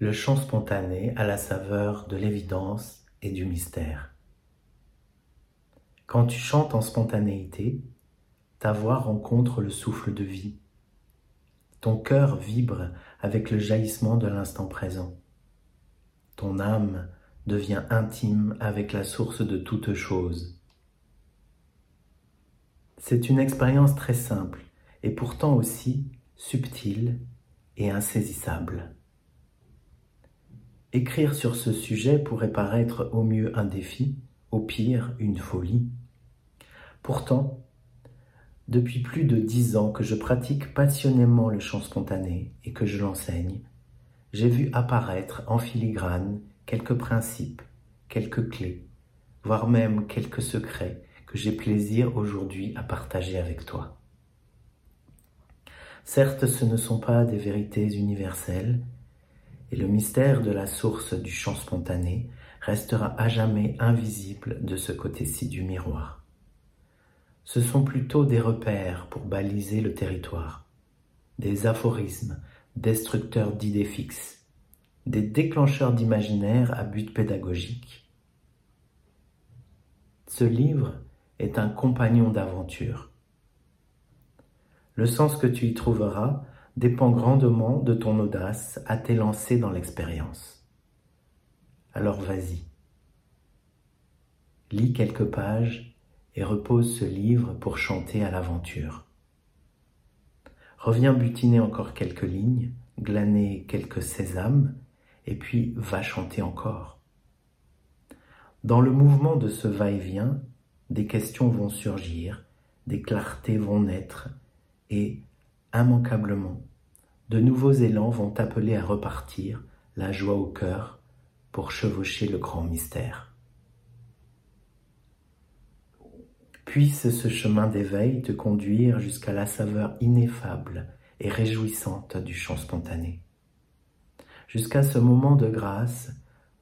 le chant spontané à la saveur de l'évidence et du mystère. Quand tu chantes en spontanéité, ta voix rencontre le souffle de vie. Ton cœur vibre avec le jaillissement de l'instant présent. Ton âme devient intime avec la source de toute chose. C'est une expérience très simple et pourtant aussi subtile et insaisissable. Écrire sur ce sujet pourrait paraître au mieux un défi, au pire une folie. Pourtant, depuis plus de dix ans que je pratique passionnément le chant spontané et que je l'enseigne, j'ai vu apparaître en filigrane quelques principes, quelques clés, voire même quelques secrets que j'ai plaisir aujourd'hui à partager avec toi. Certes, ce ne sont pas des vérités universelles, et le mystère de la source du chant spontané restera à jamais invisible de ce côté-ci du miroir. Ce sont plutôt des repères pour baliser le territoire, des aphorismes destructeurs d'idées fixes, des déclencheurs d'imaginaire à but pédagogique. Ce livre est un compagnon d'aventure. Le sens que tu y trouveras dépend grandement de ton audace à t'élancer dans l'expérience. Alors vas-y. Lis quelques pages et repose ce livre pour chanter à l'aventure. Reviens butiner encore quelques lignes, glaner quelques sésames, et puis va chanter encore. Dans le mouvement de ce va-et-vient, des questions vont surgir, des clartés vont naître, et, immanquablement, de nouveaux élans vont appeler à repartir, la joie au cœur, pour chevaucher le grand mystère. Puisse ce chemin d'éveil te conduire jusqu'à la saveur ineffable et réjouissante du chant spontané, jusqu'à ce moment de grâce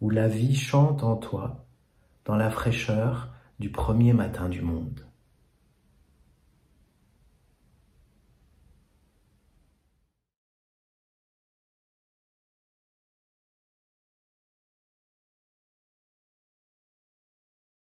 où la vie chante en toi dans la fraîcheur du premier matin du monde.